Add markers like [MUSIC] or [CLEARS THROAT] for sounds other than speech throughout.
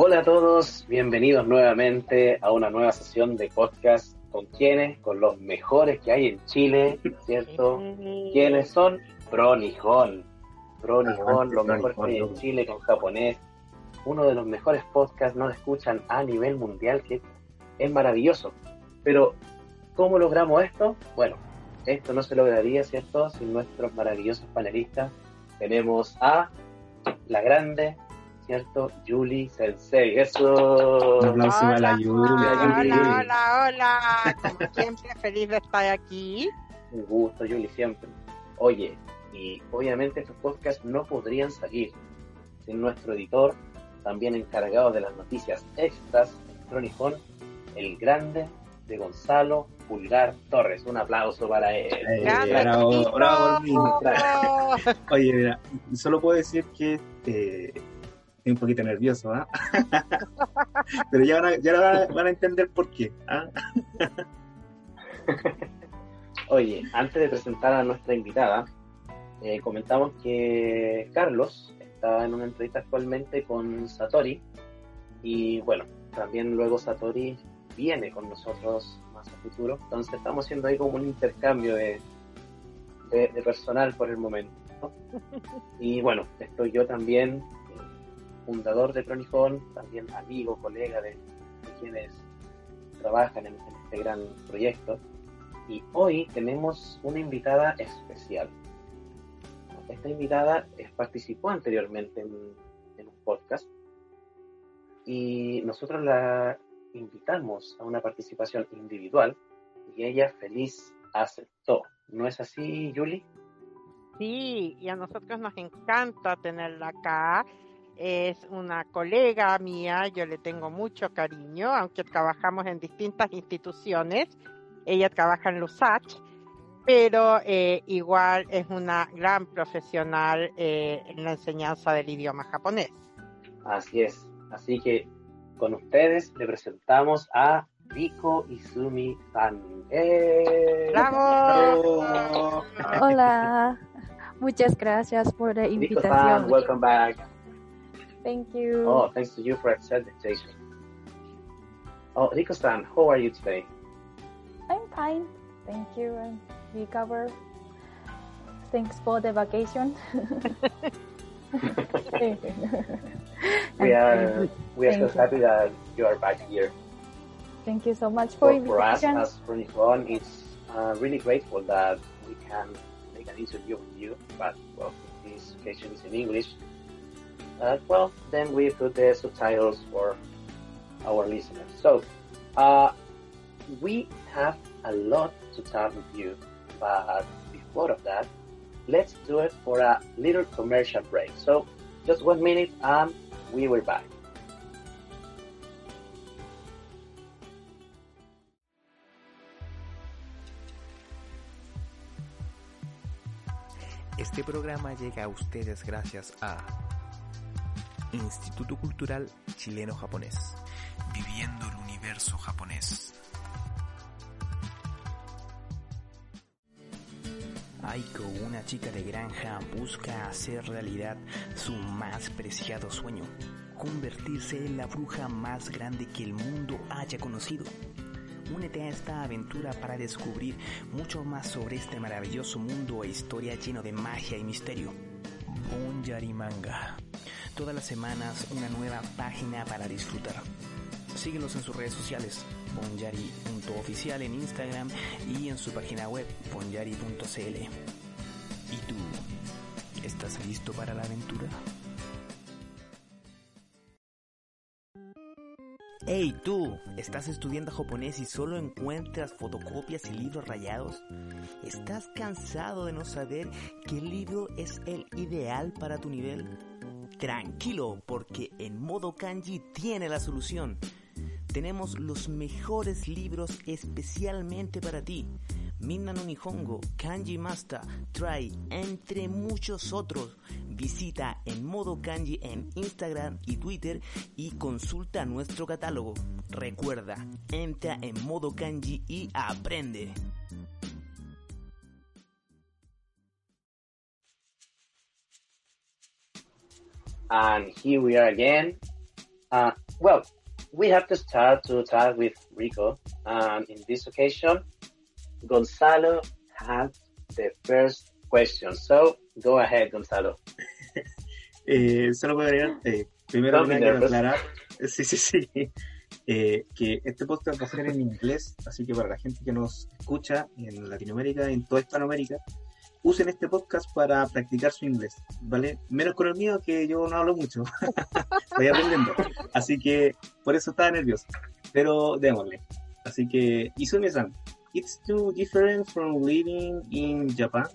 Hola a todos, bienvenidos nuevamente a una nueva sesión de podcast con quienes, con los mejores que hay en Chile, ¿cierto? ¿Quiénes son? Pronijón. Pronijón, los mejores que hay en Chile con japonés. Uno de los mejores podcasts nos escuchan a nivel mundial, que es maravilloso. Pero, ¿cómo logramos esto? Bueno, esto no se lograría, ¿cierto? Sin nuestros maravillosos panelistas. Tenemos a la grande, ¿cierto? Julie Sensei. Eso. Un aplauso Hola, a la Yuri. Hola, hola, hola, hola. Como siempre, feliz de estar aquí. Un gusto, Julie, siempre. Oye, y obviamente estos podcasts no podrían salir sin nuestro editor, también encargado de las noticias extras, Cronijón, el grande de Gonzalo Pulgar Torres. Un aplauso para él. Eh, bravo, bravo, Mino. Oye, mira, solo puedo decir que eh, un poquito nervioso, ¿ah? [LAUGHS] Pero ya, van a, van, a, entender por qué. ¿ah? [LAUGHS] Oye, antes de presentar a nuestra invitada, eh, comentamos que Carlos está en una entrevista actualmente con Satori y bueno, también luego Satori viene con nosotros más a futuro, entonces estamos haciendo ahí como un intercambio de, personal por el momento. Y bueno, estoy yo también, fundador de Cronijón, también amigo, colega de, de quienes trabajan en, en este gran proyecto. Y hoy tenemos una invitada especial. Esta invitada eh, participó anteriormente en, en un podcast y nosotros la invitamos a una participación individual y ella feliz aceptó. ¿No es así, Julie? Sí, y a nosotros nos encanta tenerla acá. Es una colega mía, yo le tengo mucho cariño, aunque trabajamos en distintas instituciones. Ella trabaja en LUSACH, pero eh, igual es una gran profesional eh, en la enseñanza del idioma japonés. Así es. Así que con ustedes le presentamos a Riko Izumi Fan. ¡Eh! ¡Bravo! ¡Bravo! Hola, muchas gracias por la Riko Fan, invitación. welcome back. Thank you. Oh, thanks to you for accepting the invitation. Oh, Riko-san, how are you today? I'm fine. Thank you. Recover. Thanks for the vacation. [LAUGHS] [LAUGHS] We are we are so Thank you. happy that you are back here. Thank you so much for For, for us as Cronijón, it's uh, really grateful that we can make an interview with you. But well, this occasion is in English. Uh, well, then we put the subtitles for our listeners. So uh, we have a lot to talk with you, but before of that, let's do it for a little commercial break. So just one minute, and we will be back. Este programa llega a ustedes gracias a Instituto Cultural Chileno-Japonés, viviendo el universo japonés. Aiko, una chica de granja, busca hacer realidad su más preciado sueño, convertirse en la bruja más grande que el mundo haya conocido. Únete a esta aventura para descubrir mucho más sobre este maravilloso mundo e historia lleno de magia y misterio. Bonyari Manga. Todas las semanas una nueva página para disfrutar. Síguelos en sus redes sociales, bonyari.oficial en Instagram y en su página web, bonyari.cl. ¿Y tú? ¿Estás listo para la aventura? Hey tú, ¿estás estudiando japonés y solo encuentras fotocopias y libros rayados? ¿Estás cansado de no saber qué libro es el ideal para tu nivel? Tranquilo, porque en modo kanji tiene la solución. Tenemos los mejores libros especialmente para ti. Minna no Nihongo, Kanji Master, Try, entre muchos otros. Visita en modo kanji en Instagram y Twitter y consulta nuestro catálogo. Recuerda, entra en modo kanji y aprende. And here we are again. Uh, well, we have to start to talk with Rico. And in this occasion, Gonzalo has the first question. So go ahead, Gonzalo. [LAUGHS] eh, solo puedo agregar, eh, primero quiero aclarar, [LAUGHS] sí, sí, sí, eh, que este podcast va a ser en inglés, así que para la gente que nos escucha en Latinoamérica, en toda Hispanoamérica, usen este podcast para practicar su inglés, ¿vale? Menos con el mío, que yo no hablo mucho. [LAUGHS] Estoy aprendiendo. Así que por eso estaba nervioso. Pero démosle. Así que, Izumi-san, it's too different from living in Japan.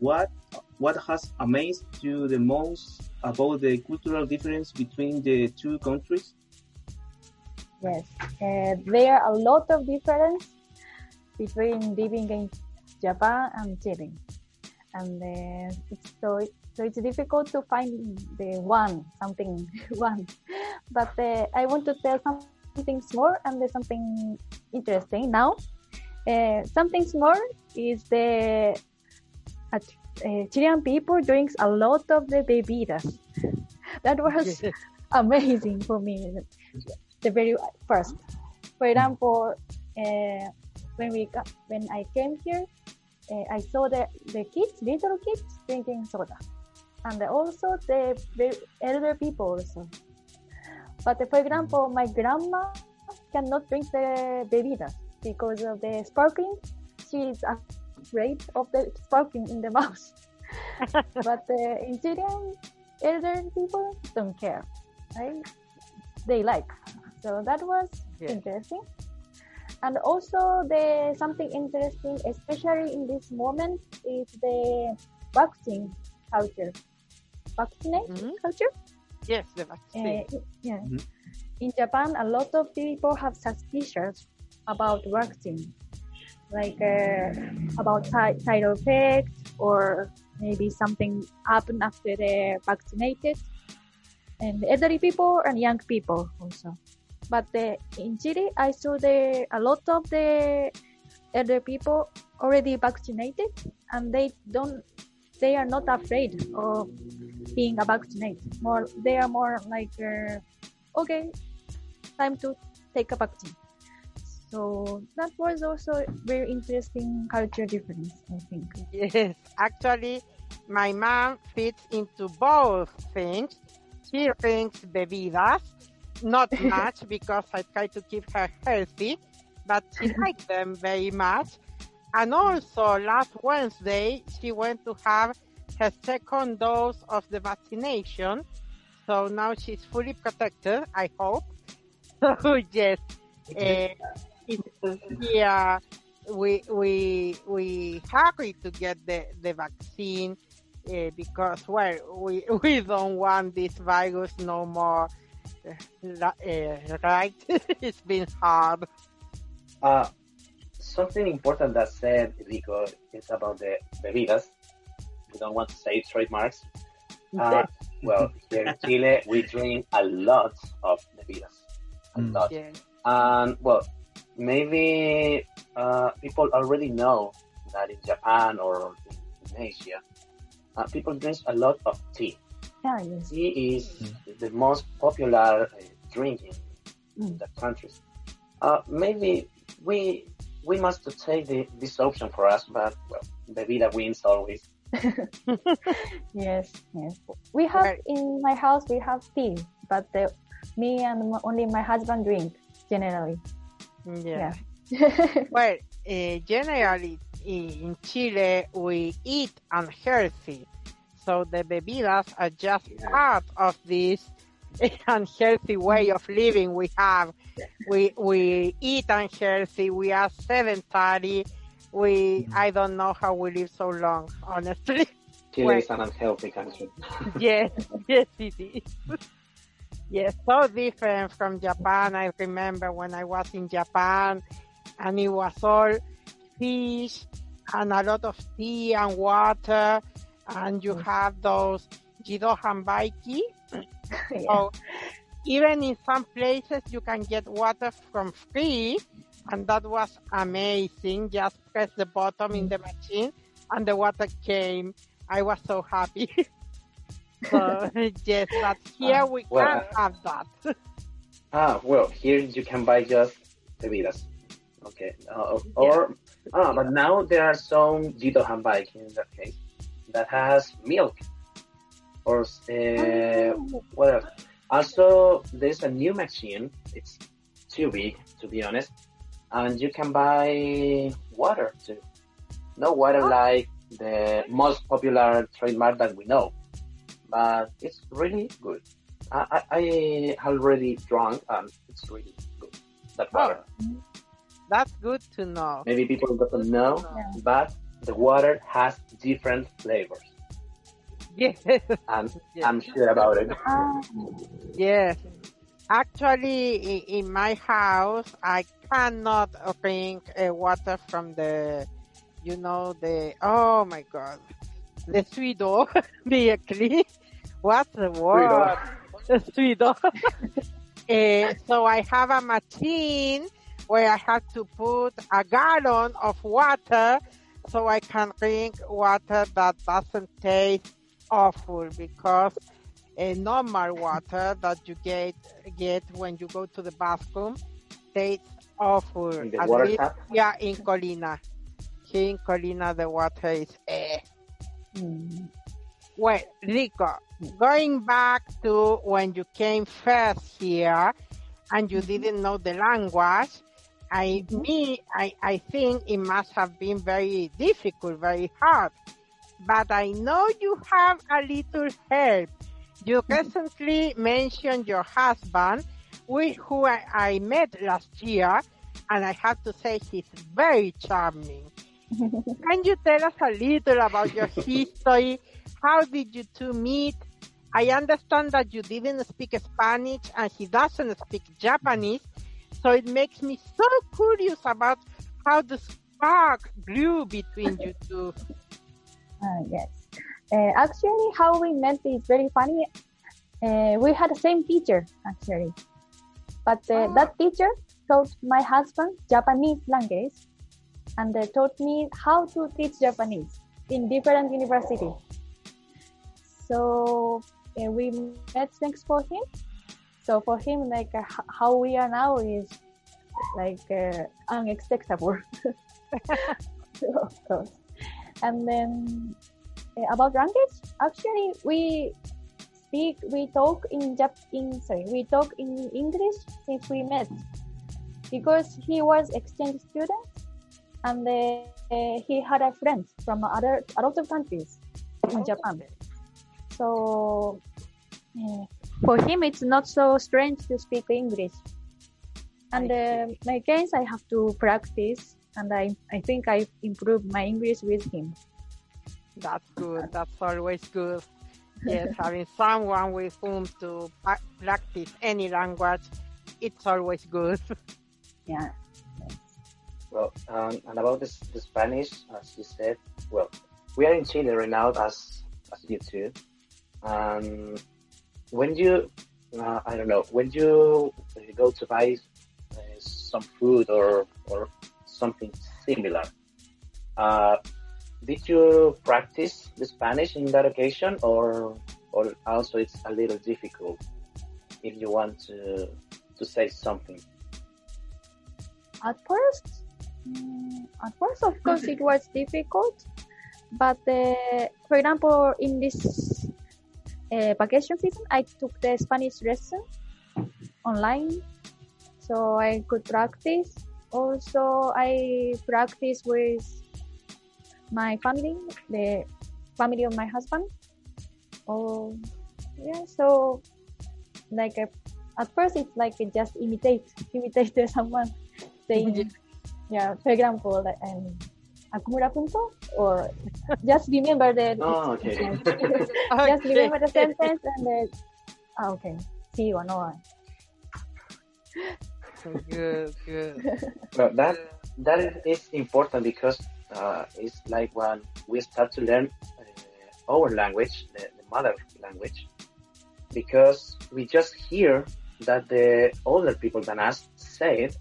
What what has amazed you the most about the cultural difference between the two countries? Yes, uh, there are a lot of difference between living in Japan and Chile and uh, it's so so it's difficult to find the one something [LAUGHS] one. But uh, i want to tell something more and there's something interesting. Now uh, something more is the uh, chilean people drinks a lot of the bebidas. [LAUGHS] That was [LAUGHS] amazing for me. The very first. For example uh, when we when i came here uh, I saw the, the kids, little kids drinking soda. And also the elder people also. But for example, my grandma cannot drink the bebidas because of the sparkling. She is afraid of the sparkling in the [LAUGHS] mouth. [LAUGHS] but the Chilean elder people don't care. Right? They like. So that was yeah. interesting. And also the something interesting, especially in this moment, is the vaccine culture. Vaccinate mm-hmm. culture? Yes, the vaccine. Uh, yeah. Mm-hmm. In Japan, a lot of people have suspicions about vaccine, like uh, about side effects or maybe something happened after they're vaccinated. And elderly people and young people also. But the, in Chile, I saw the a lot of the elder people already vaccinated, and they don't, they are not afraid of being vaccinated. More, they are more like, uh, okay, time to take a vaccine. So that was also very interesting culture difference, I think. Yes, actually, my mom fits into both things. She drinks bebidas not [LAUGHS] much because I try to keep her healthy, but she liked them very much. And also last Wednesday, she went to have her second dose of the vaccination. So now she's fully protected, I hope. [LAUGHS] So yes, uh, yeah, we, we, we hurry to get the, the vaccine uh, because, well, we, [LAUGHS] we don't want this virus no more right? [LAUGHS] it's been hard. Uh, something important that said Riko is about the bebidas. We don't want to say trademarks. [LAUGHS] Uh, well, here in Chile, we drink a lot of bebidas. A mm. lot. Yeah. And, well, maybe uh, people already know that in Japan or in Asia, uh, people drink a lot of tea. Yeah, yes. Tea is mm. the most popular uh, drink in mm. the countries. Uh, maybe we we must take the, this option for us, but well, bebida wins always. [LAUGHS] [LAUGHS] yes, yes. We have right. in my house we have tea, but the, me and only my husband drink generally. Yeah. yeah. [LAUGHS] well, uh, generally in Chile we eat unhealthy. So the bebidas are just part of this [LAUGHS] unhealthy way of living we have. We we eat unhealthy. We are sedentary. We mm-hmm. I don't know how we live so long, honestly. [LAUGHS] Chile well, is an unhealthy country. [LAUGHS] yes, yes it is. yes, so different from Japan. I remember when I was in Japan, and it was all fish and a lot of tea and water and you have those Jidohanbaiki. [LAUGHS] yeah. So even in some places you can get water from free and that was amazing. Just press the button in the machine and the water came. I was so happy. [LAUGHS] so [LAUGHS] yes, but here we well, can't have that. Ah, well, here you can buy just the bebidas. Okay. Uh, or, yeah. ah, but now there are some Jito Hanbai in that case that has milk. Or, uh, oh. what else? Also, there's a new machine. It's too big, to be honest. And you can buy water too. No water oh. like the most popular trademark that we know. But it's really good. I, I, I already drunk and it's really good. That oh. water. Oh. That's good to know. Maybe people don't know, yeah. but the water has different flavors. Yes. I'm, [LAUGHS] yes. I'm sure about it. yes. Actually, in my house, I cannot drink uh, water from the, you know, the, oh my God, the suido, [LAUGHS] directly. What's the word? The suido. uh, [LAUGHS] so I have a machine where I have to put a gallon of water so I can drink water that doesn't taste awful because a normal water that you get get when you go to the bathroom tastes awful. In the water least, tap? Yeah, in Colina. Here in Colina, the water is eh. Mm. Well, Riko, going back to when you came first here and you mm-hmm. didn't know the language, I mm-hmm. me I, I think it must have been very difficult, very hard but I know you have a little help. You mm-hmm. recently mentioned your husband, with who I, I met last year, and I have to say he's very charming. [LAUGHS] Can you tell us a little about your history? How did you two meet? I understand that you didn't speak Spanish and he doesn't speak Japanese, so it makes me so curious about how the spark grew between you two. Uh, yes. Uh, actually, how we met is very funny. Uh, we had the same teacher, actually. But oh. that teacher taught my husband Japanese language and they taught me how to teach Japanese in different universities. So uh, we met thanks for him. So for him, like uh, how we are now is like uh, unacceptable. [LAUGHS] of course. And then uh, about language, actually we speak, we talk in Jap, in sorry, we talk in English since we met, because he was exchange student, and uh, he had a friend from other a lot of countries in Japan. So uh, for him, it's not so strange to speak English. And uh, my case, I have to practice and I, I think I improved my English with him. That's good. That's always good. Yes, [LAUGHS] having someone with whom to practice any language, it's always good. [LAUGHS] Yeah. Well, um, and about this, the Spanish, as you said, well, we are in Chile right now, as as you too. Um, when you, uh, I don't know, when you go to buy uh, some food or or something similar. Uh, did you practice the Spanish in that occasion, or or also it's a little difficult if you want to to say something? At first, mm, at first, of course, it was difficult. But uh, for example, in this uh, vacation season, I took the Spanish lesson online, so I could practice also I practice with my family, the family of my husband. Oh, yeah. So, like a, at first, it's like just imitate, [LAUGHS] imitate someone saying, yeah. For example, um, Akumura punto, or just remember the. Oh, okay. [LAUGHS] just remember the sentence and then. Ah, okay. See you, no good, good. Well, that that is important because uh, it's like when we start to learn uh, our language, the, the, mother language, because we just hear that the older people than us say it,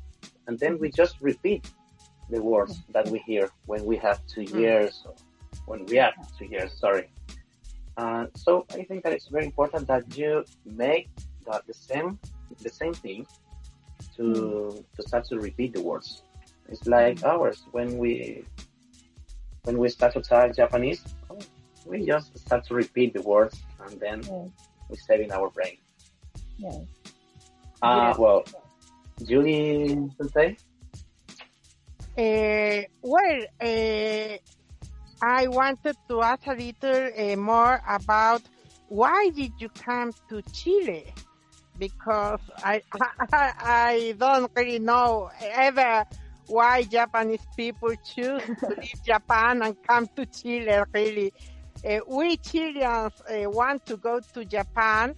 and then we just repeat the words that we hear when we have two mm. years, when we are two years, sorry. Uh, so I think that it's very important that you make the, the same the same thing to to start to repeat the words. It's like ours when we when we start to talk Japanese, we just start to repeat the words and then Yes. we save in our brain. Yes. Uh, Yes. well, Julie Sensei, Uh, well, uh, I wanted to ask a little uh, more about why did you come to Chile? Because I, I, [LAUGHS] I don't really know ever why Japanese people choose to [LAUGHS] leave Japan and come to Chile, really. Uh, we Chileans uh, want to go to Japan,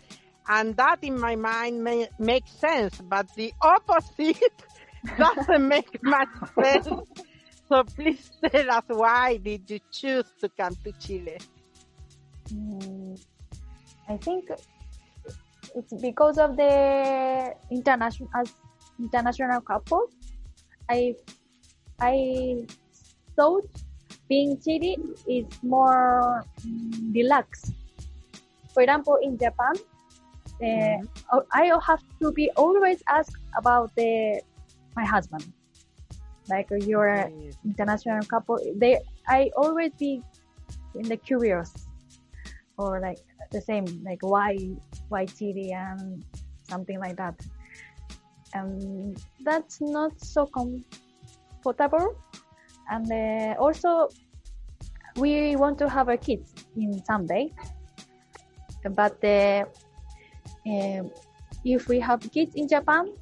and that in my mind may, makes sense, but the opposite [LAUGHS] doesn't make much sense. So please tell us why did you choose to come to Chile? Mm, I think it's because of the international as international couple. I I thought being Chile is more mm, relaxed. For example, in Japan, uh, I have to be always asked about the my husband. Like you're an international couple, they I always be in the curious or like the same like why why Chile and something like that. And that's not so comfortable. And uh, also, we want to have a kids in someday. But uh, um, if we have kids in Japan,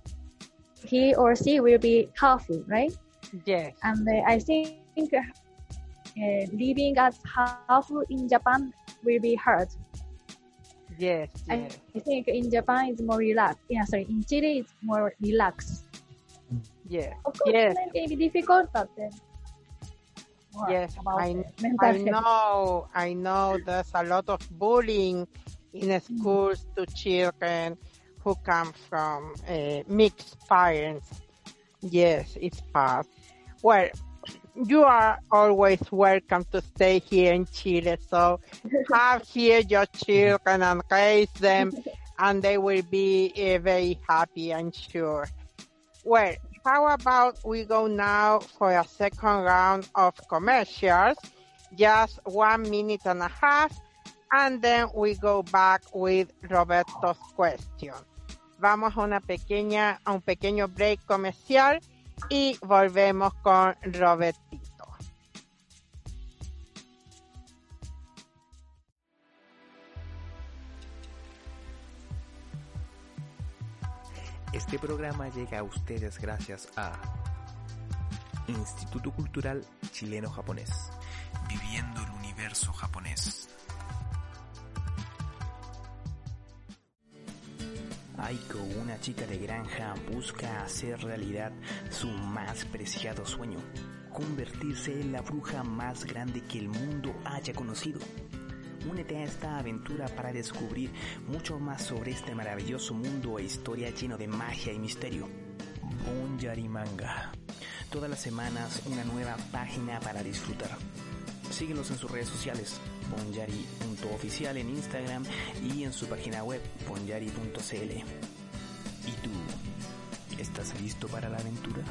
he or she will be careful, right? Yes. And uh, I think uh, living as half in Japan will be hard. Yes. I, Yes. I think in Japan it's more relaxed. Yeah, sorry, in Chile it's more relaxed. Yes. Of course, Yes. it may be difficult, but more Yes, I- I know, I know there's a lot of bullying in Mm. schools to children who come from uh, mixed parents. Yes, it's bad. Well, you are always welcome to stay here in Chile, so [LAUGHS] have here your children and raise them, and they will be uh, very happy, I'm sure. Well, how about we go now for a second round of commercials, just one minute and a half, and then we go back with Roberto's question. Vamos a una pequeña, a un pequeño break comercial y volvemos con Robertito. Este programa llega a ustedes gracias a Instituto Cultural Chileno-Japonés, viviendo el universo japonés. Aiko, una chica de granja, busca hacer realidad su más preciado sueño, convertirse en la bruja más grande que el mundo haya conocido. Únete a esta aventura para descubrir mucho más sobre este maravilloso mundo e historia lleno de magia y misterio. Bonyari Manga. Todas las semanas una nueva página para disfrutar. Síguenos en sus redes sociales, bonyari.oficial en Instagram y en su página web, bonyari.cl. ¿Y tú? ¿Estás listo para la aventura?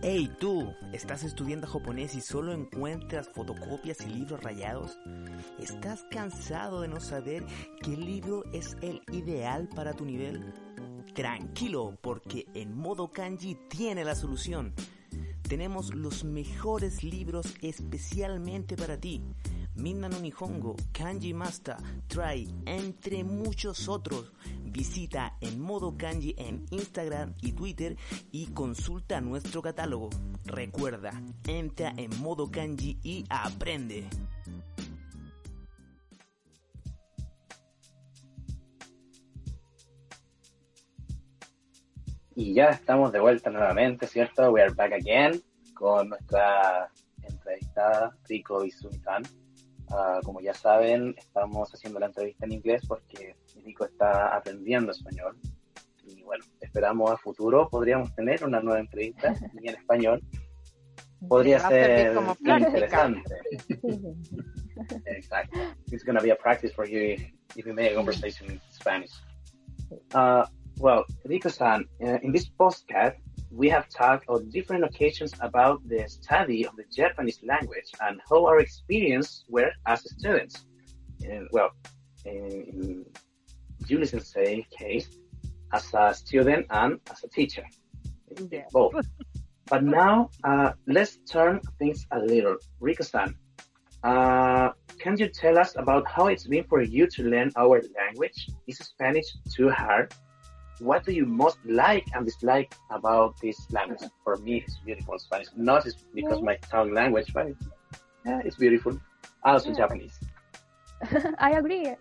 Hey tú, ¿estás estudiando japonés y solo encuentras fotocopias y libros rayados? ¿Estás cansado de no saber qué libro es el ideal para tu nivel? Tranquilo, porque en modo kanji tiene la solución. Tenemos los mejores libros especialmente para ti. Minna Nihongo, Kanji Master, Try, entre muchos otros. Visita en modo kanji en Instagram y Twitter y consulta nuestro catálogo. Recuerda, entra en modo kanji y aprende. Y ya estamos de vuelta nuevamente, ¿cierto? We are back again con nuestra entrevistada Rico Izumi-san. Ah, como ya saben, estamos haciendo la entrevista en inglés porque Rico está aprendiendo español. Y bueno, esperamos a futuro podríamos tener una nueva entrevista en español. Podría ser como interesante. Exactly. It's gonna be a practice for you if you make a conversation in Spanish. Uh, well, Riko-san, uh, in this podcast, we have talked on different occasions about the study of the Japanese language and how our experience were as students. And, well, in Julie Sensei case, as a student and as a teacher, Yeah. both. but now, uh, let's turn things a little. Riko-san, uh, can you tell us about how it's been for you to learn our language? Is Spanish too hard? What do you most like and dislike about this language? For me, it's beautiful Spanish. Not just because my tongue language, but yeah, it's beautiful. Also Japanese. [LAUGHS] I agree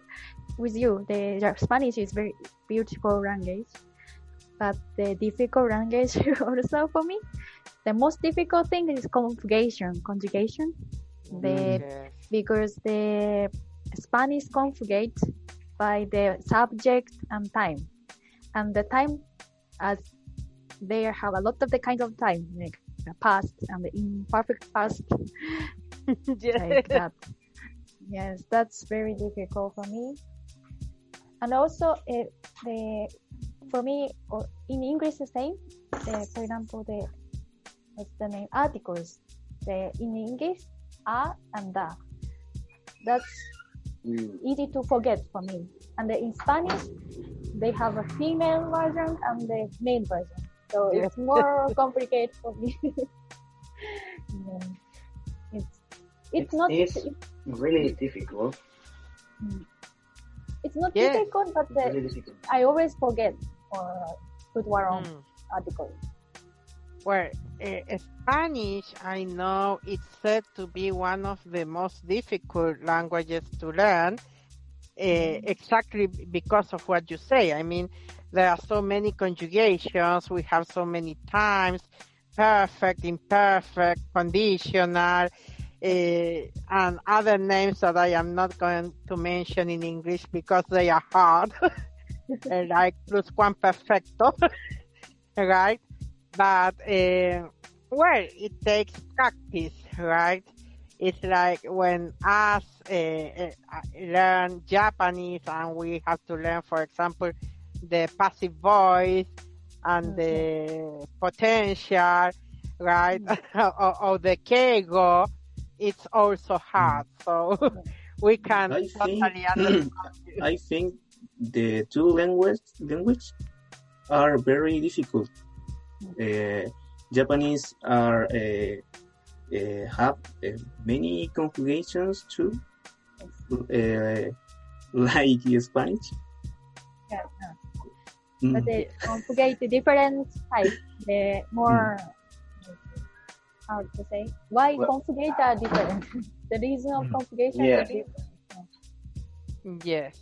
with you. The Spanish is very beautiful language, but the difficult language [LAUGHS] also for me. The most difficult thing is conjugation. Conjugation. Mm. The Yes. because the Spanish conjugate by the subject and time, and the time as they have a lot of the kind of time like the past and the imperfect past [LAUGHS] like that. Yes, that's very difficult for me. And also, uh, the for me or in English the same. The, for example, the what's the name articles. The in English, a and da. That's Mm. easy to forget for me. And the, in Spanish, they have a female version and the male version. So Yeah. it's more [LAUGHS] complicated for me. [LAUGHS] Yeah. It's it's, not it's it's, really difficult. it's not Yeah. difficult, but the, Really difficult. I always forget or put wrong Mm. article. Well, uh, Spanish, I know it's said to be one of the most difficult languages to learn, uh, exactly because of what you say. I mean, there are so many conjugations, we have so many times, perfect, imperfect, conditional, uh, and other names that I am not going to mention in English because they are hard, [LAUGHS] like pluscuamperfecto, [LAUGHS] right? But, uh, well, it takes practice, right? It's like when us uh, uh, learn Japanese and we have to learn, for example, the passive voice and the potential, right? [LAUGHS] or, or the keigo, it's also hard. So [LAUGHS] we can I think- [CLEARS THROAT] understand. I think the two language language are very difficult. Uh, Japanese are uh, uh, have uh, many conjugations too, uh, [LAUGHS] like Spanish. Yeah, Mm. but they conjugate the different type. The more how to say why Well- conjugate are different. [LAUGHS] the reason of Mm. conjugation Yeah. is different. Yes.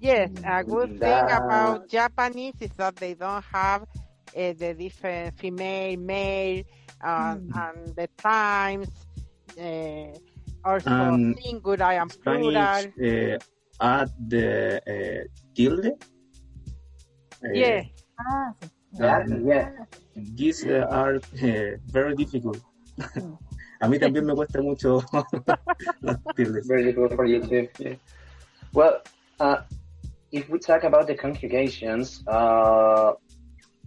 Yes, a good thing about Japanese is that they don't have uh, the different female, male, uh, Mm. and the times, uh, also Um, singular and Spanish plural. uh, add the uh, tilde. Uh, Yeah, Ah, Yeah, yeah. These uh, are uh, very difficult. [LAUGHS] A mí también me cuesta mucho [LAUGHS] las tildes. Very difficult for you too. Yeah. Well, uh, if we talk about the conjugations, uh,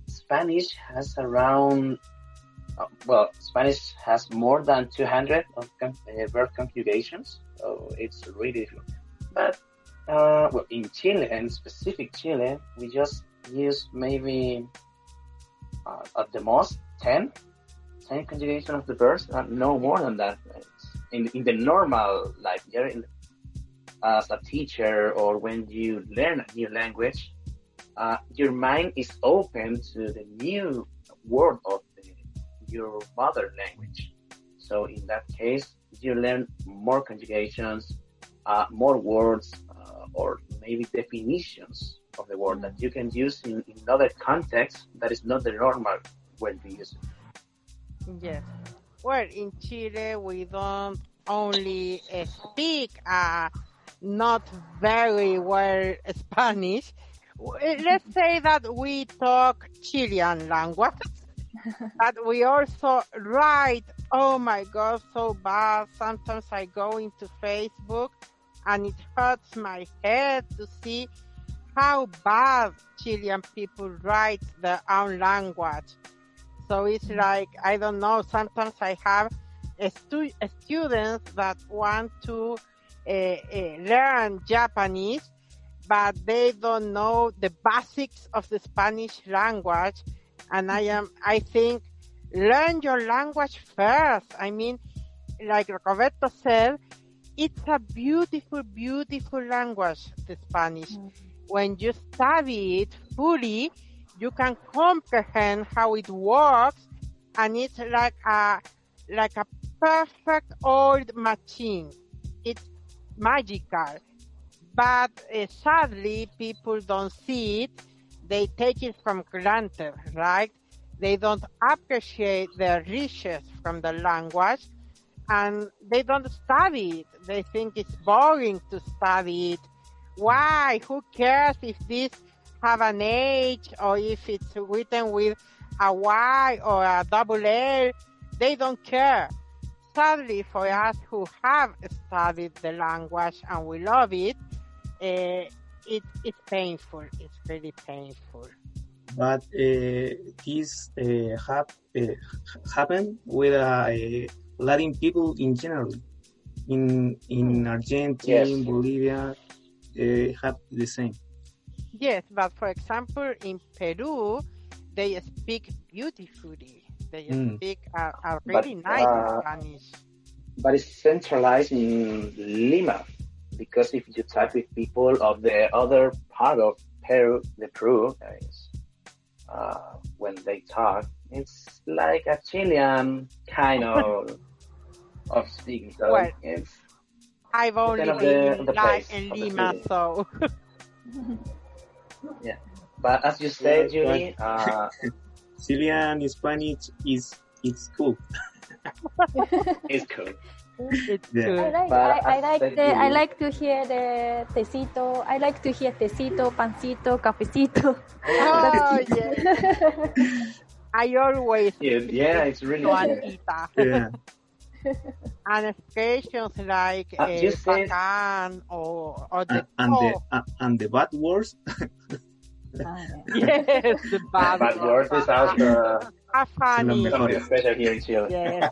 Spanish has around, uh, well, Spanish has more than 200 of uh, verb conjugations, so it's really difficult. But, uh, well, in Chile, and specific Chile, we just use maybe uh, at the most 10, 10 conjugation of the verbs, no more than that. In, in the normal life, in, as a teacher or when you learn a new language, uh, your mind is open to the new world of your mother language. So in that case, you learn more conjugations, uh, more words, uh, or maybe definitions of the word that you can use in, in other contexts that is not the normal way to use it. yes. Well, in Chile, we don't only uh, speak uh, not very well Spanish. Let's say that we talk Chilean language, but we also write, oh my God, so bad. Sometimes I go into Facebook and it hurts my head to see how bad Chilean people write their own language. So it's like, I don't know, sometimes I have stu- students that want to uh, uh, learn Japanese, but they don't know the basics of the Spanish language. And I am, I think, learn your language first. I mean, like Roberto said, it's a beautiful, beautiful language, the Spanish. Mm. When you study it fully, you can comprehend how it works and it's like a, like a perfect old machine. It's magical. But uh, sadly, people don't see it. They take it from granted, right? They don't appreciate the riches from the language and they don't study it. They think it's boring to study it. Why? Who cares if this have an H or if it's written with a Y or a double L? They don't care. Sadly, for us who have studied the language and we love it, uh, it it's painful. It's really painful. But uh, this uh, have happened with Latin people in general. In in hmm. Argentina, yes. Bolivia, uh, have the same. Yes, but for example, in Peru, they speak beautifully. They mm. speak a, a really but, nice uh, Spanish. But it's centralized in Lima, because if you talk with people of the other part of Peru, the Peru, uh, when they talk, it's like a Chilean kind of [LAUGHS] of speaking. So well, it's I've only been in, the, in Lima, so [LAUGHS] yeah. But as you said, yeah, Julie, uh, [LAUGHS] Chilean Spanish is it's cool. it's cool. It's yeah. I like I, I like the I like to hear the tecito. I like to hear tecito, pancito, cafecito. Oh yeah. [LAUGHS] I always yeah, yeah it's really Juanita. yeah. [LAUGHS] and expressions like uh, uh, bacán or, or the and, and the uh, and the bad words. [LAUGHS] yes, the bad, bad words is also uh, funny. Something special here in Chile. Yes.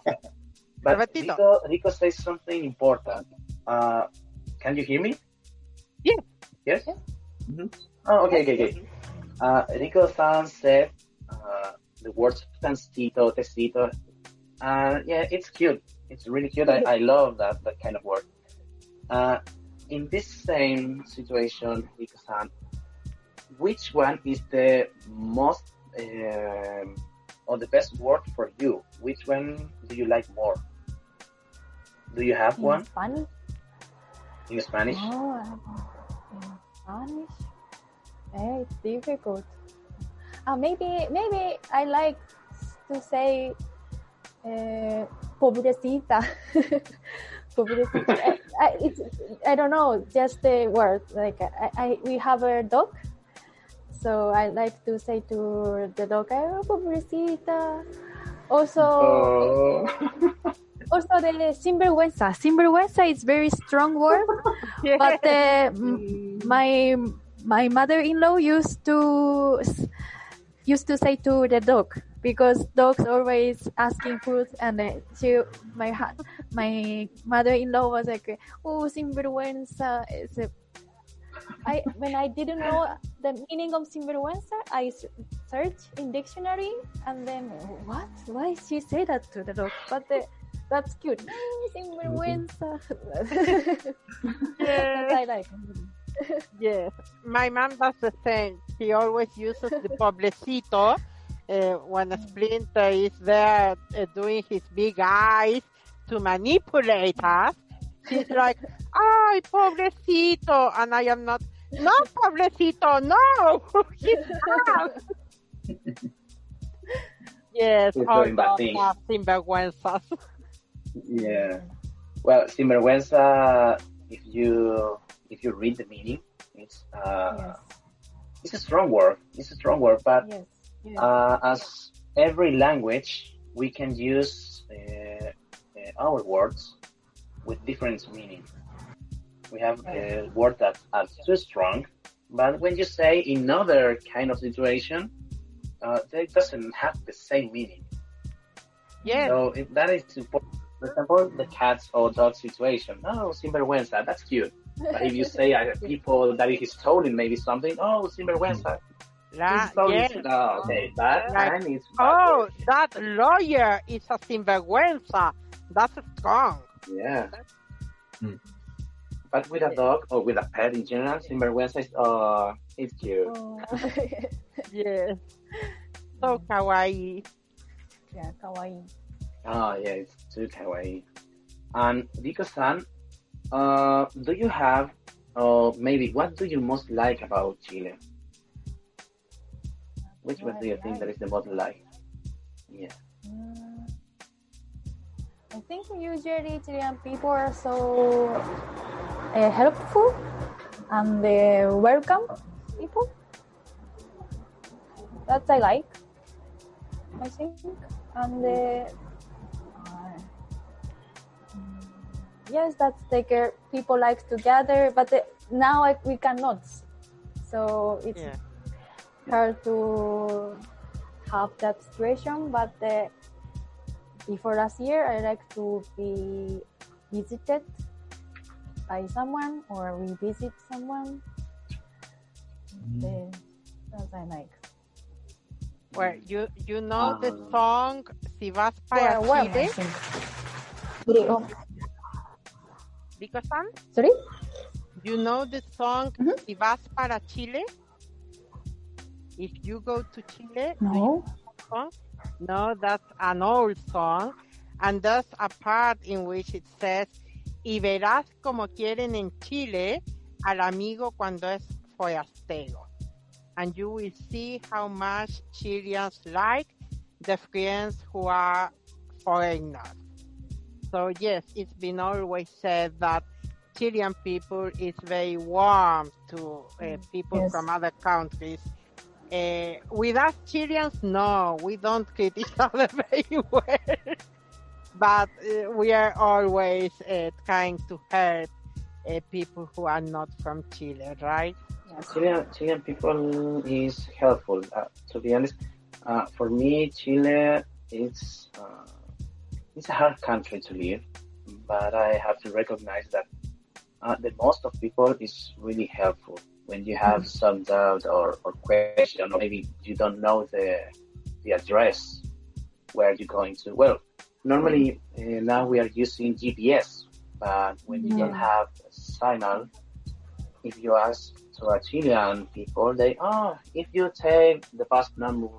But Riko, Riko says something important. Uh, can you hear me? Yeah. Yes. Yeah. Mm-hmm. Oh, okay, okay, okay. Uh, Riko-san said uh, the words pancito, tecito. Uh, yeah, it's cute. It's really cute. I, I love that, that kind of word. Uh, in this same situation, Riko-san, which one is the most uh, or the best word for you? Which one do you like more? Do you have in one? Spanish? In Spanish? Oh, in Spanish? Hey, it's difficult. Uh, maybe, maybe I like to say uh, pobrecita. [LAUGHS] pobrecita. I, I, it's, I don't know, just the word. Like I, I, we have a dog, so I like to say to the dog, oh, pobrecita. Also, oh. [LAUGHS] also the sinvergüenza. Sinvergüenza is very strong word, [LAUGHS] yes. but uh, my my mother-in-law used to used to say to the dog because dogs always asking food and uh, she my my mother-in-law was like oh sinvergüenza I when I didn't know the meaning of sinvergüenza I searched in dictionary and then what why she say that to the dog but the, that's cute. Sinvergüenza yeah. I like yes my mom does the same. She always uses the pobrecito uh, when a splinter is there uh, doing his big eyes to manipulate us, she's like, ay, pobrecito. And I am not, no, pobrecito, no, [LAUGHS] he's not. [LAUGHS] yes, all dogs are sinvergüenzas. [LAUGHS] yeah. Well, sinvergüenza, if you if you read the meaning, it's uh, yes. it's a strong word. It's a strong word, but yes uh, as every language we can use uh, uh, our words with different meaning. We have a word that are too strong, but when you say in other kind of situation, uh, it doesn't have the same meaning. Yes. So if that is important. For example, the cats or dog situation. Oh, sinvergüenza, that's cute. But if you say uh, [LAUGHS] people that is stolen maybe something, oh, sinvergüenza. La, He's stolen- yes. Oh, okay, that Like, time is Oh, that lawyer is a sinvergüenza. That's strong. yeah. Hmm. But with a dog or with a pet in general, sinvergüenza is uh, it's cute. Oh. [LAUGHS] Yes. So kawaii. yeah, kawaii. Oh yeah, it's too kawaii. And Riko-san, uh, do you have, or maybe what do you most like about Chile? Which one do you think that is the most like? Yeah. Mm, I think usually Chilean people are so uh, helpful and uh, welcome people. That I like. I think, and uh, uh, yes, that's like uh, people like to gather, but uh, now like, we cannot. So it's Yeah. hard to have that situation, but uh, before last year, I like to be visited by someone or we visit someone. The, that's I like. Well, you you know the Ah. song Si vas para Well, well, Chile, think. Sorry? You know the song Mhm. Si vas para Chile? If you go to Chile, No. No, that's an old song. And there's a part in which it says, y verás como quieren en Chile al amigo cuando es forastero. And you will see how much Chileans like the friends who are foreigners. So yes, it's been always said that Chilean people is very warm to uh, people Yes. from other countries. Uh, with us Chileans, no, we don't treat [LAUGHS] each other very well. but uh, we are always uh, trying to help uh, people who are not from Chile, right? Yes. Chilean, Chilean people is helpful. Uh, to be honest, uh, for me, Chile is uh, it's a hard country to live, but I have to recognize that uh, the most of people is really helpful. When you have some doubt or, or question, or maybe you don't know the the address where you're going to. Well, normally uh, now we are using GPS, but when you don't have a signal, if you ask to a Chilean people, they oh, if you take the bus number,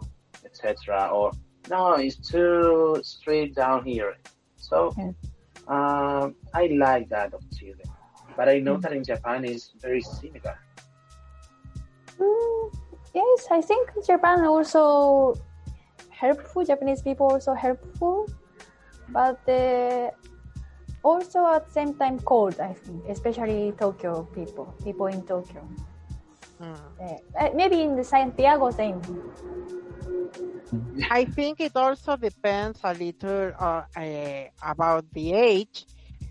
etc., or no, it's too straight down here. So Yeah. um, I like that of Chile, but I know that in Japan is very similar. Mm, yes, I think Japan also helpful. Japanese people also helpful, but uh, also at the same time cold. I think, especially Tokyo people, people in Tokyo. Mm. Uh, uh, maybe in the Santiago same. I think it also depends a little uh, uh, about the age,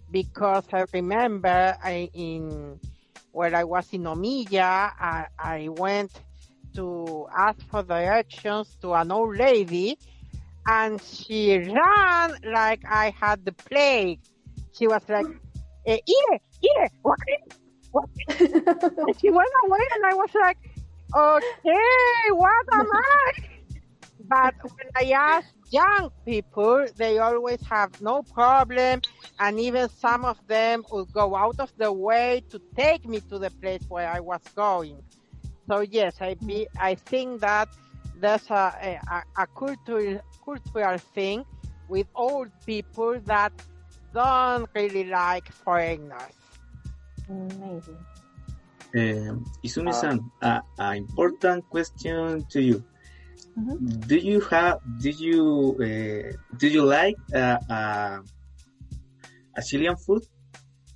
because I remember I, in when I was in Omiya, I, I went to ask for directions to an old lady, and she ran like I had the plague. She was like, eh, "Here, here, what?" what? [LAUGHS] and she went away, and I was like, "Okay, what am I?" But when I ask young people, they always have no problem, and even some of them will go out of the way to take me to the place where I was going. So yes, I be, I think that there's a a, a cultural cultural thing with old people that don't really like foreigners. Amazing. maybe. Uh, Izumi-san, a, a important question to you. Mhm. Do you have? Do you uh, do you like uh, uh, a Chilean food?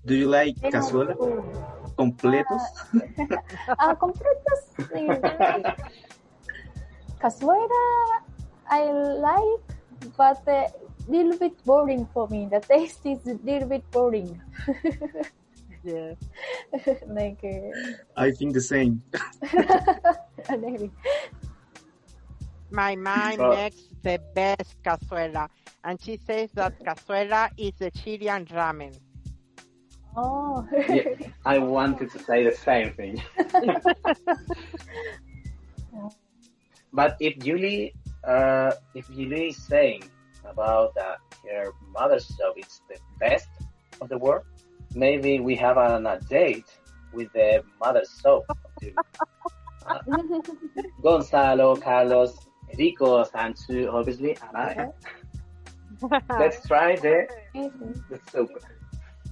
Do you like cazuela completos? Ah, [LAUGHS] completos. Cazuela. I like, but a little bit boring for me. The taste is a little bit boring. [LAUGHS] Yeah. [LAUGHS] like, uh, I think the same. Maybe. My mom So- makes the best cazuela, and she says that cazuela is the Chilean ramen. Oh. Yeah, I wanted to say the same thing. [LAUGHS] but if Julie, uh, if Julie is saying about that her mother's soap is the best of the world, maybe we have an, a date with the mother's soap. [LAUGHS] Uh, Gonzalo, Carlos, Riko, Sanchu, obviously, and I. [LAUGHS] Let's try the, the soup.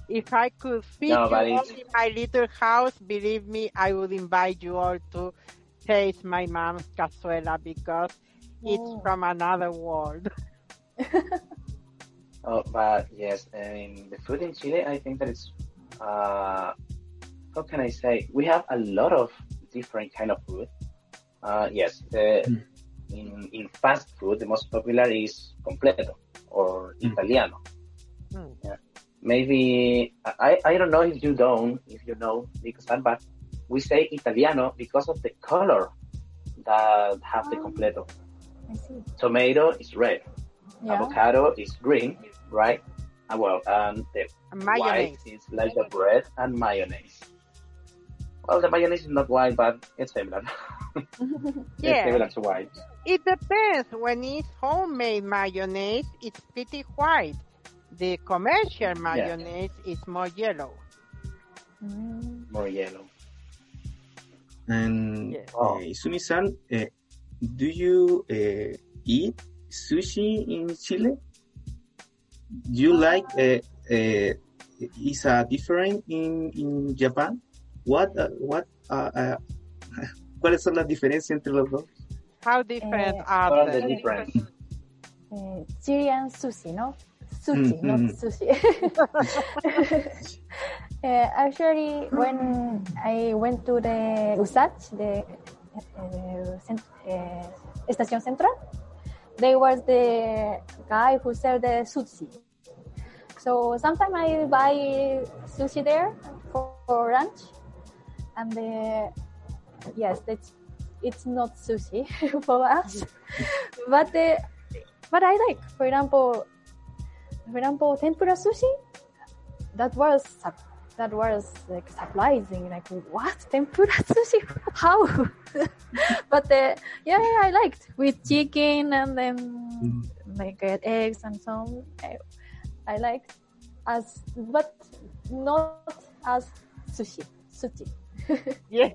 if I could feed No, you all in my little house, believe me, I would invite you all to taste my mom's cazuela because it's Oh. from another world. [LAUGHS] Oh, but yes, in the food in Chile, I think that it's, uh, how can I say? We have a lot of different kind of food. Uh, yes, the, Mm. In, in fast food, the most popular is completo or Mm. italiano. Mm. Yeah. Maybe, I, I don't know if you don't, if you know, because I'm but we say italiano because of the color that have the Oh. completo. I see. Tomato is red Yeah. avocado is green, right? Uh, well, and the Mayonnaise. white is like the bread and mayonnaise. Well, the mayonnaise is not white, but it's similar. [LAUGHS] it's [LAUGHS] Yeah. similar to white. It depends. When it's homemade mayonnaise, it's pretty white. The commercial mayonnaise is more yellow. Mm. More yellow. And Yes. uh, Izumi-san, uh, do you uh, eat sushi in Chile? Do you like uh, uh, is uh, different in, in Japan? What uh, what uh, uh, [LAUGHS] ¿Cuáles son las diferencias entre los dos? How different Eh, are What are the they? difference? Uh, Chilean sushi, no? Sushi, Mm, not mm. sushi. uh, [LAUGHS] actually, when I went to the USACH, the uh, cent- uh, Estación Central, there was the guy who sell the sushi. So sometimes I buy sushi there for, for lunch, and uh, yes, that's it's not sushi [LAUGHS] for us, [LAUGHS] but uh, but I like. For example, for example, tempura sushi. That was that was like surprising. Like what tempura [LAUGHS] sushi? How? but uh, yeah, yeah, I liked with chicken and then like uh, eggs and so on. I, I liked as, but not as sushi. Sushi. Yes.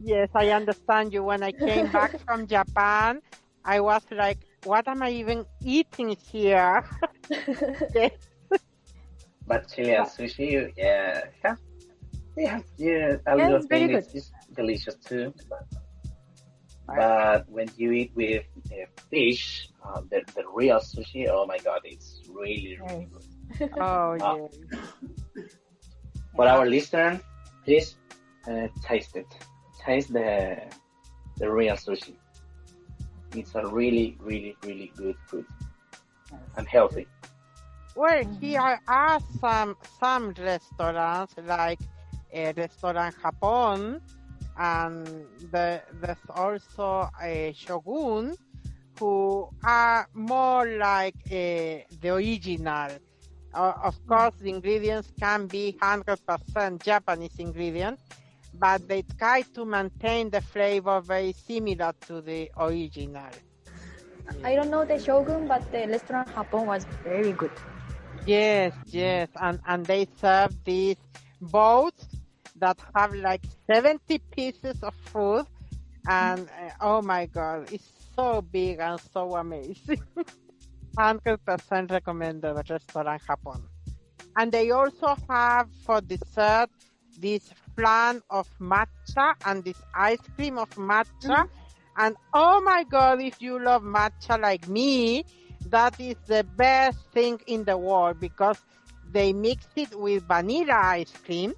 Yes, I understand you. When I came back [LAUGHS] from Japan, I was like, what am I even eating here? [LAUGHS] Yes. But Chilean sushi, yeah, yeah, yeah, yeah a Yeah, little it's very thing. It's, it's delicious too. But, but when you eat with uh, fish, uh, the the real sushi, oh my god, it's really really good. [LAUGHS] Oh, Ah. yes. For our listener, please uh, taste it. Taste the the real sushi. It's a really, really, really good food and healthy. Well, here are some some restaurants like uh, Restaurant Japón, and the, there's also a Shogun, who are more like uh, the original. Uh, of course, the ingredients can be 100% Japanese ingredients, but they try to maintain the flavor very similar to the original. I don't know the Shogun, but the restaurant Japón was very good. Yes, yes, and and they serve these bowls that have like 70 pieces of food, and uh, oh my god, it's so big and so amazing. 100% recommend the restaurant Japón. And they also have for dessert this flan of matcha and this ice cream of matcha. And oh my god, if you love matcha like me, that is the best thing in the world because they mix it with vanilla ice cream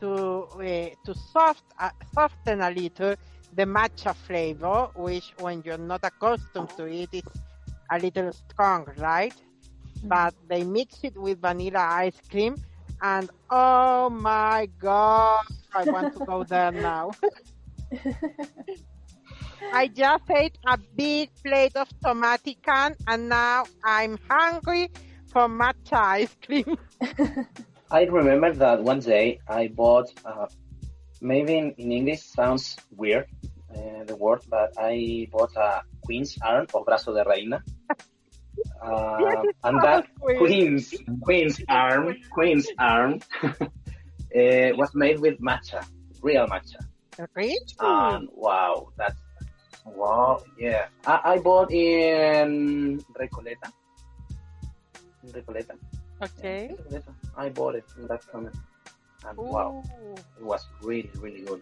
to uh, to soft uh, soften a little the matcha flavor, which when you're not accustomed to it, it's a little strong, right? Mm-hmm. But they mix it with vanilla ice cream, and oh my god, I want to go there now. [LAUGHS] I just ate a big plate of tomato can, and now I'm hungry for matcha ice cream. [LAUGHS] I remember that one day I bought, uh, maybe in, in, English sounds weird, uh, the word, but I bought a queen's arm or brazo de reina. Uh, and that queen's, queen's arm, queen's arm, uh, [LAUGHS] was made with matcha, real matcha. Really? And wow, that's Wow, yeah. I, I bought in Recoleta. In Recoleta. Okay. Yeah, I bought it in that comment. And Ooh. wow, it was really, really good.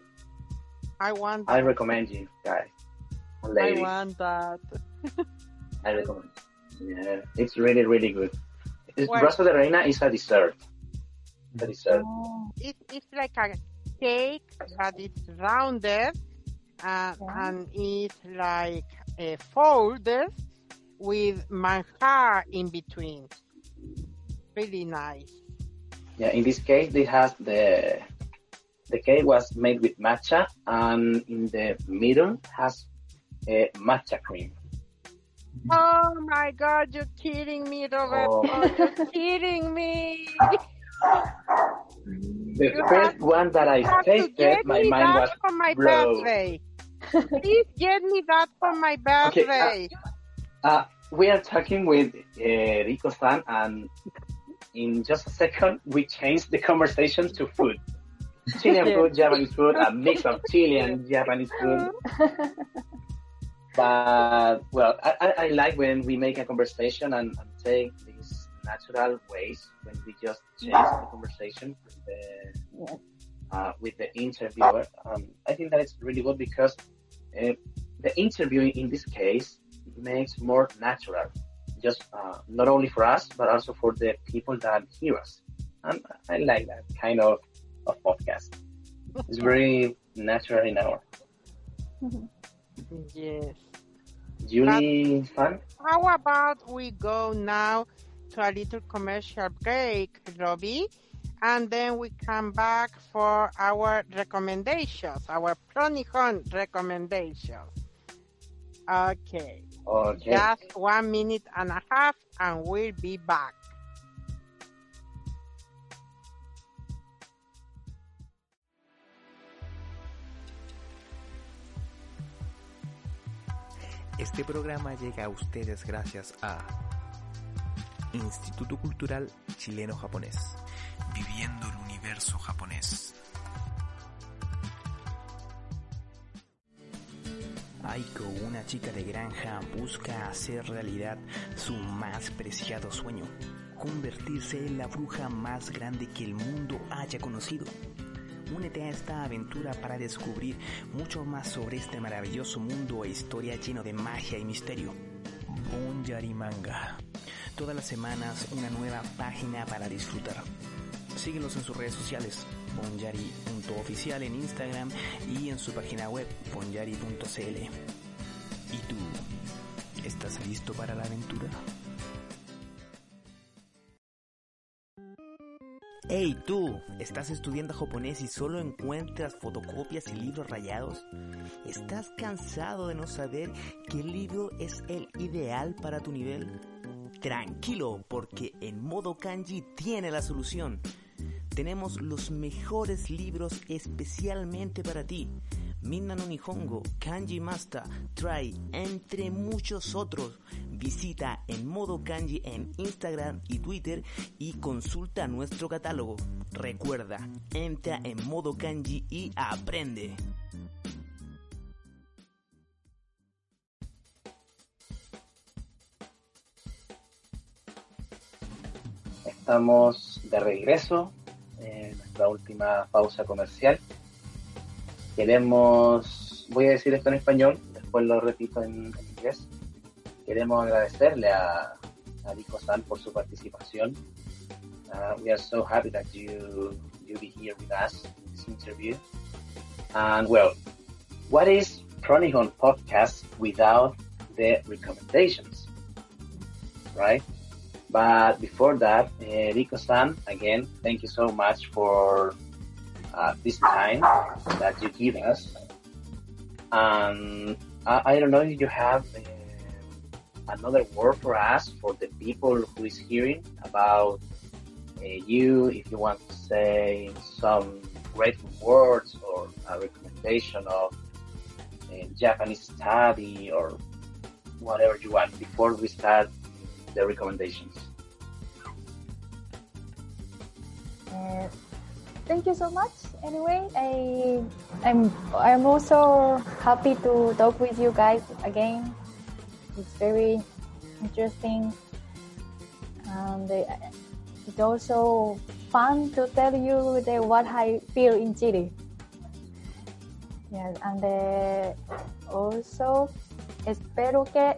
I want. That. I recommend you guys. Ladies. I want that. [LAUGHS] I recommend. Yeah, it's really, really good. It's, Brazo de Reina is a dessert. The mm. dessert. Oh. It, it's like a cake, but it's rounded uh, yeah. and it's like a folded with manjar in between. Really nice. Yeah, in this case, it has the the cake was made with matcha, and in the middle has a matcha cream. Oh my God! You're kidding me, Roberto! Oh. You're kidding me! The you first have, one that I tasted, my mind was for my birthday. Please get me that for my birthday. Okay, uh, uh, we are talking with uh, Riko-san, and in just a second, we change the conversation to food. Chilean food, [LAUGHS] Japanese food, a mix of Chilean Japanese food. [LAUGHS] But well, I, I, like when we make a conversation and, and take these natural ways when we just change the conversation with the, uh, with the interviewer. Um, I think that it's really good because uh, the interviewing in this case makes more natural, just uh, not only for us but also for the people that hear us. And I like that kind of, of podcast. It's [LAUGHS] very natural in our. Yes. Julie, fun. How about we go now to a little commercial break, Robbie, and then we come back for our recommendations, our Cronijón recommendations. Okay. Okay. Just one minute and a half, and we'll be back. Este programa llega a ustedes gracias a Instituto Cultural Chileno-Japonés. Viviendo el universo japonés. Aiko, una chica de granja, busca hacer realidad su más preciado sueño, convertirse en la bruja más grande que el mundo haya conocido. Únete a esta aventura para descubrir mucho más sobre este maravilloso mundo e historia lleno de magia y misterio. Bon Manga todas las semanas una nueva página para disfrutar. Síguenos en sus redes sociales, bonyari.oficial en Instagram y en su página web, bonyari.cl. ¿Y tú? ¿Estás listo para la aventura? Hey tú, ¿estás estudiando japonés y solo encuentras fotocopias y libros rayados? ¿Estás cansado de no saber qué libro es el ideal para tu nivel? Tranquilo, porque en modo kanji tiene la solución. Tenemos los mejores libros especialmente para ti. Minna no Nihongo, Kanji Master, Try, entre muchos otros. Visita en modo kanji en Instagram y Twitter y consulta nuestro catálogo. Recuerda, entra en modo kanji y aprende. Estamos de regreso en nuestra última pausa comercial. Queremos, voy a decir esto en español, después lo repito en, inglés. Queremos agradecerle a, a Riko San por su participación. Uh, we are so happy that you you be here with us in this interview. And well, what is Cronijón podcast without the recommendations, right? But before that, uh, Riko-san, again, thank you so much for uh, this time that you give us. And I, I don't know if you have uh, another word for us, for the people who is hearing about uh, you, if you want to say some grateful words or a recommendation of uh, Japanese study or whatever you want before we start the recommendations. Uh, thank you so much. Anyway, I I'm I'm also happy to talk with you guys again. It's very interesting, and it's also fun to tell you the, what I feel in Chile. Yes, and uh, also espero que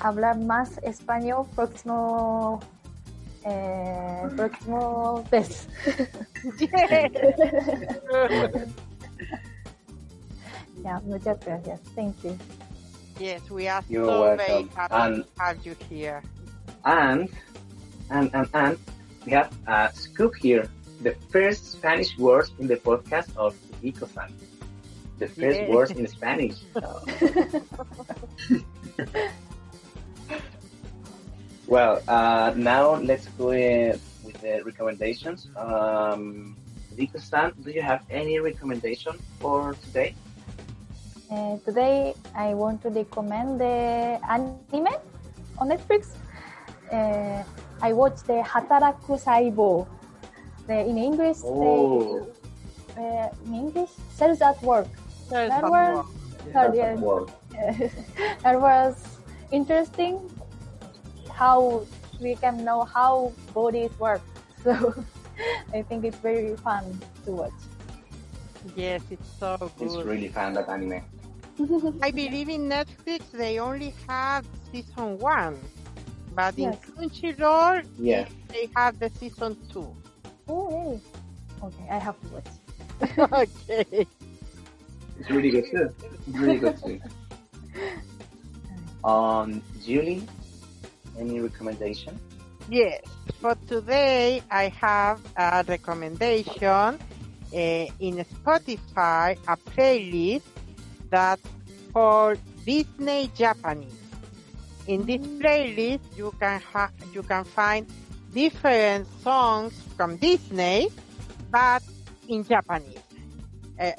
hablar más español próximo eh, próximo vez. [LAUGHS] [LAUGHS] yeah, muchas gracias. Thank you. Yes, we are You're so welcome. very happy And- to have you here. And, and, and, and we have a scoop here. The first Spanish words in the podcast of Riko-san. The first Yeah. words in Spanish. [LAUGHS] Well, uh, now let's go uh, with the recommendations. Um, Riko-san, do you have any recommendation for today? Uh, today I want to recommend the anime on Netflix. Uh, I watched the Hataraku Saibo. The, in English, Oh. they, uh, in English, cells at work. There's That some one- more. Third, yeah. [LAUGHS] That was interesting how we can know how bodies work. [LAUGHS] So I think it's very fun to watch. Yes, it's so good. It's really fun, that anime. [LAUGHS] I believe in Netflix they only have season one, but in Yes. Crunchyroll Yeah. they have the season two. Oh, really? Okay, I have to watch. [LAUGHS] okay. It's really good too. It's really good too. Um, Julie, any recommendation? Yes, for today I have a recommendation uh, in Spotify, a playlist that's for Disney Japanese. In this playlist, you can ha- you can find different songs from Disney, but in Japanese. Uh,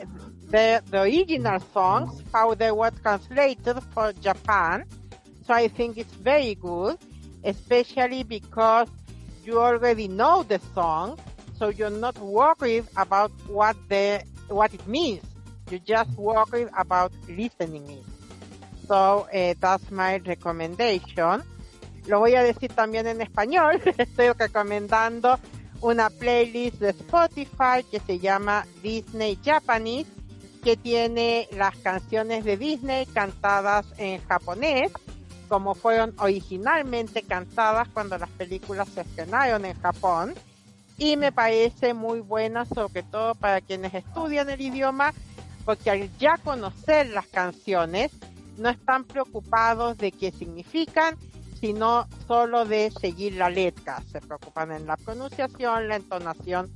the, the original songs, how they were translated for Japan. So I think it's very good especially because you already know the song, so you're not worried about what the what it means. You just worried about listening it. So eh, that's my recommendation. Lo voy a decir también en español. [LAUGHS] Estoy recomendando una playlist de Spotify que se llama Disney Japanese, que tiene las canciones de Disney cantadas en japonés como fueron originalmente cantadas cuando las películas se estrenaron en Japón. Y me parece muy buena sobre todo para quienes estudian el idioma porque al ya conocer las canciones no están preocupados de qué significan sino solo de seguir la letra. Se preocupan en la pronunciación la entonación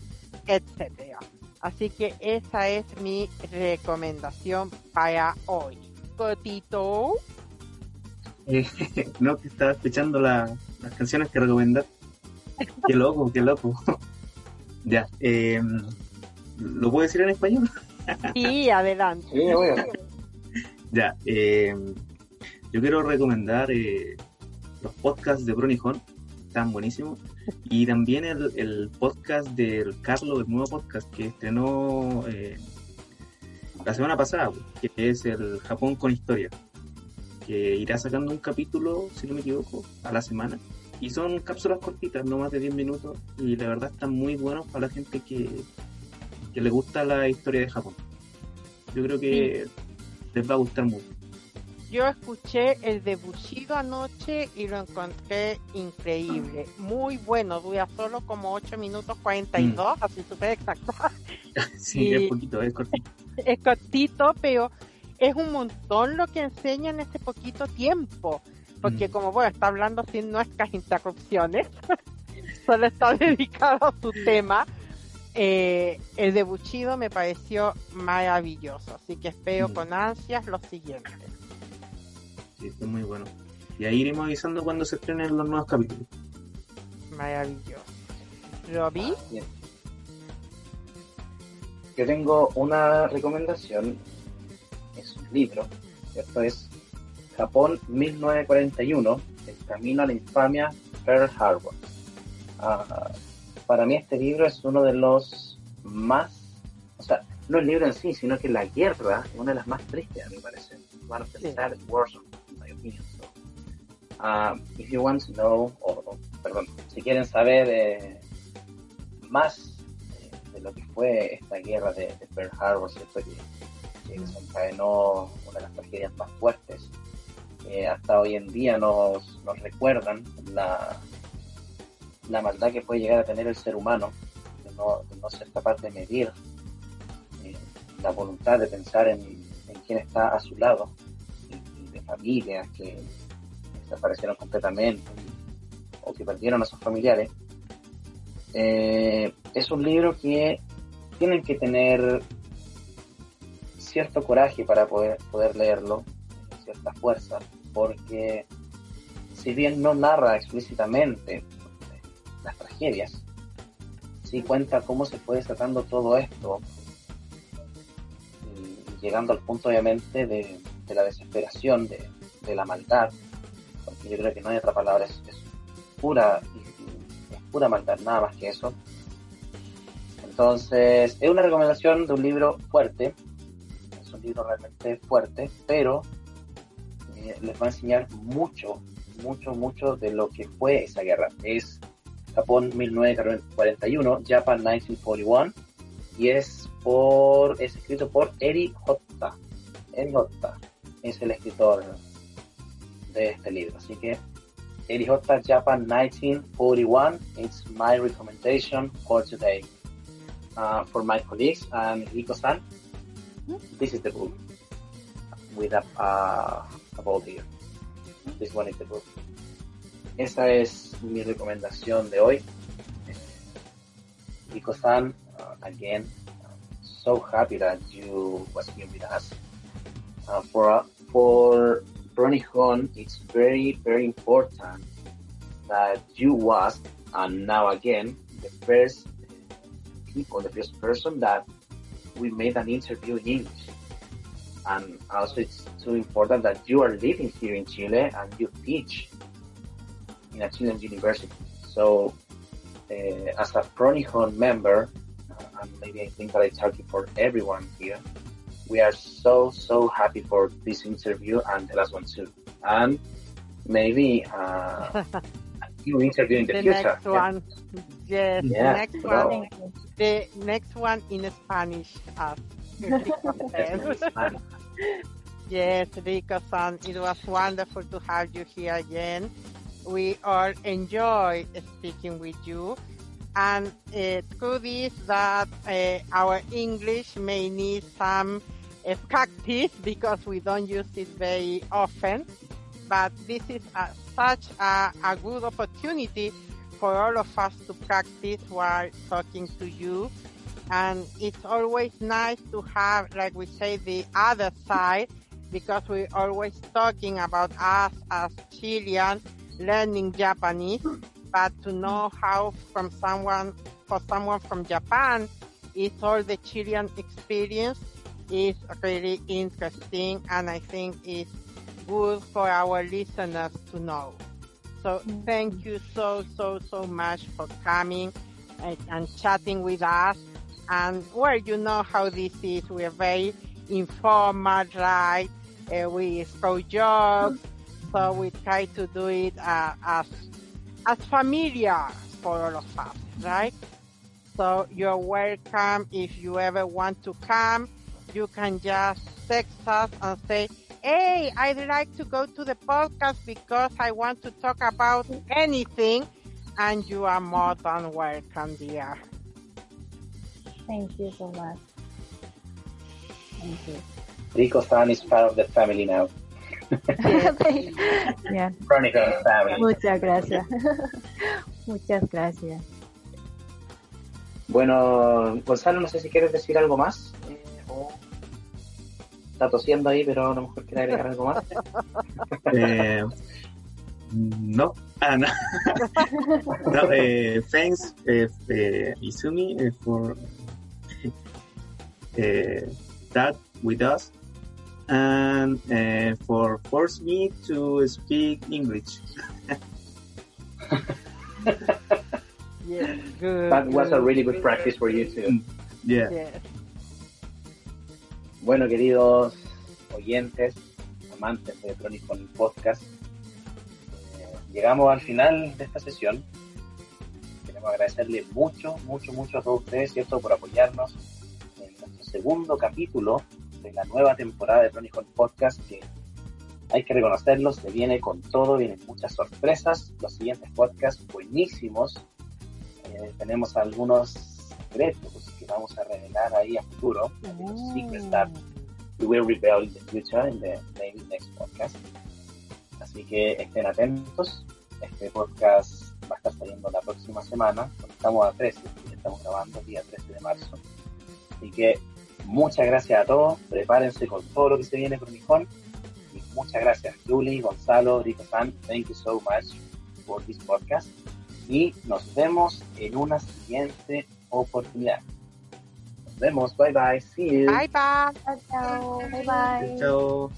etcétera. Así que esa es mi recomendación para hoy. Cortito Eh, [LAUGHS] no, que estaba escuchando la- las canciones que recomendaste. Qué loco, qué loco. [LAUGHS] ya, eh, ¿lo puedo decir en español? [LAUGHS] Sí, adelante. Sí, bueno. Ya, eh, yo quiero recomendar eh, los podcasts de Bronijón, están buenísimos. Y también el, el podcast del Carlos, el nuevo podcast que estrenó eh, la semana pasada, que es el Japón con Historia, que irá sacando un capítulo, si no me equivoco, a la semana. Y son cápsulas cortitas, no más de 10 minutos, y la verdad están muy buenos para la gente que, que le gusta la historia de Japón. Yo creo que les va a gustar mucho. Yo escuché el de Bushido anoche y lo encontré increíble. Muy bueno, dura solo como 8 minutos 42, así súper exacto. [LAUGHS] Sí, Y- es poquito, es cortito. [LAUGHS] es cortito, pero es un montón lo que enseña en este poquito tiempo, porque mm. como bueno, está hablando sin nuestras interrupciones, [LAUGHS] solo está dedicado a su tema. Eh, el de Buchido me pareció maravilloso, así que espero mm. con ansias los siguientes. Sí, es muy bueno. Y ahí iremos avisando cuando se estrenen los nuevos capítulos. Maravilloso. ¿Lo vi? Ah, Yo tengo una recomendación. Libro. Esto es Japón 1941, El camino a la infamia, Pearl Harbor. Ah, para mí este libro es uno de los más, o sea, no el libro en sí, sino que la guerra es una de las más tristes, a mi parecer. One of the saddest wars, in my opinion. So, uh, if you want to know, o, perdón, si quieren saber eh, más de, lo que fue esta guerra de, Pearl Harbor, ¿cierto? Que, que desencadenó una de las tragedias más fuertes que hasta hoy en día nos, nos recuerdan la, la maldad que puede llegar a tener el ser humano, de no, no ser capaz de medir eh, la voluntad de pensar en, en, quién está a su lado, y, de familias que desaparecieron completamente o que perdieron a sus familiares. Eh, es un libro que tienen que tener cierto coraje para poder, poder leerlo, cierta fuerza, porque si bien no narra explícitamente las tragedias, sí cuenta cómo se fue desatando todo esto, llegando al punto obviamente de, la desesperación, de, la maldad, porque yo creo que no hay otra palabra, es, pura, es pura maldad, nada más que eso. Entonces, es una recomendación de un libro fuerte, un libro realmente fuerte, pero eh, les va a enseñar mucho, mucho, mucho de lo que fue esa guerra. Es Japón 1941, Japan 1941, y es por es escrito por Eri Hotta. Eri Hotta es el escritor de este libro. Así que Eri Hotta, Japan 1941, it's my recommendation for today. Uh, for my colleagues and Rico-san, this is the book with a, uh, a ball here. This one is the book. Esa es mi recomendación de hoy. Riko-san, uh, again, so happy that you was here with us. Uh, for uh, for Cronijón, it's very very important that you was and now again the first people, the first person that we made an interview in English. And also it's too important that you are living here in Chile and you teach in a Chilean university. So, uh, as a Cronijón member, uh, and maybe I think that I talk for everyone here, we are so, so happy for this interview and the last one too. And maybe uh, [LAUGHS] new interview in the, the future. Next one. Yes, yeah, next so. one. The next one in Spanish. As [LAUGHS] yes, Riko-san, it was wonderful to have you here again we all enjoy speaking with you. And uh, through this, that uh, our English may need some uh, practice because we don't use it very often. But this is a, such a, a good opportunity for all of us to practice while talking to you. And it's always nice to have, like we say, the other side because we're always talking about us as Chileans learning Japanese, but to know how from someone, for someone from Japan, it's all the Chilean experience is really interesting and I think it's good for our listeners to know. So thank you so, so, so much for coming and, and chatting with us. And well, you know how this is. We're very informal, right? Uh, we throw jokes so we try to do it uh, as as familiar for all of us, right? So you're welcome. If you ever want to come, you can just text us and say, Hey, I'd like to go to the podcast because I want to talk about anything. And you are more than welcome, dear. Thank you so much. Thank you. Rico San is part of the family now. [LAUGHS] yeah. Chronicle family. Muchas gracias. [LAUGHS] Muchas gracias. Bueno, Gonzalo, no sé si quieres decir algo más. Eh, o está tosiendo ahí, pero a lo mejor quiere agregar algo más. Eh, no, ah, no. [LAUGHS] no eh, thanks, eh, eh, Izumi, eh, for eh, that with us and uh, for force me to speak English. [LAUGHS] Yeah, good. That was a really good good. practice for you too. Yeah. Yes. Bueno, queridos oyentes, amantes de Chronicle Podcast, eh, llegamos al final de esta sesión. Queremos agradecerle mucho, mucho, mucho a todos ustedes, ¿cierto?, por apoyarnos en nuestro segundo capítulo de la nueva temporada de Chronicle Podcast, que hay que reconocerlo, se viene con todo, vienen muchas sorpresas, los siguientes podcasts buenísimos, Eh, tenemos algunos secretos que vamos a revelar ahí a futuro, algunos secrets that we will reveal in the future in the maybe next podcast. Así que estén atentos. Este podcast va a estar saliendo la próxima semana. Estamos a 13, estamos grabando el día 13 de marzo. Así que muchas gracias a todos. Prepárense con todo lo que se viene con Nijón. Y muchas gracias, Julie, Gonzalo, Rico San. Thank you so much for this podcast. Y nos vemos en una siguiente oportunidad. Vemos. Bye bye. See you. Bye bye. Chao. Bye bye. Chao.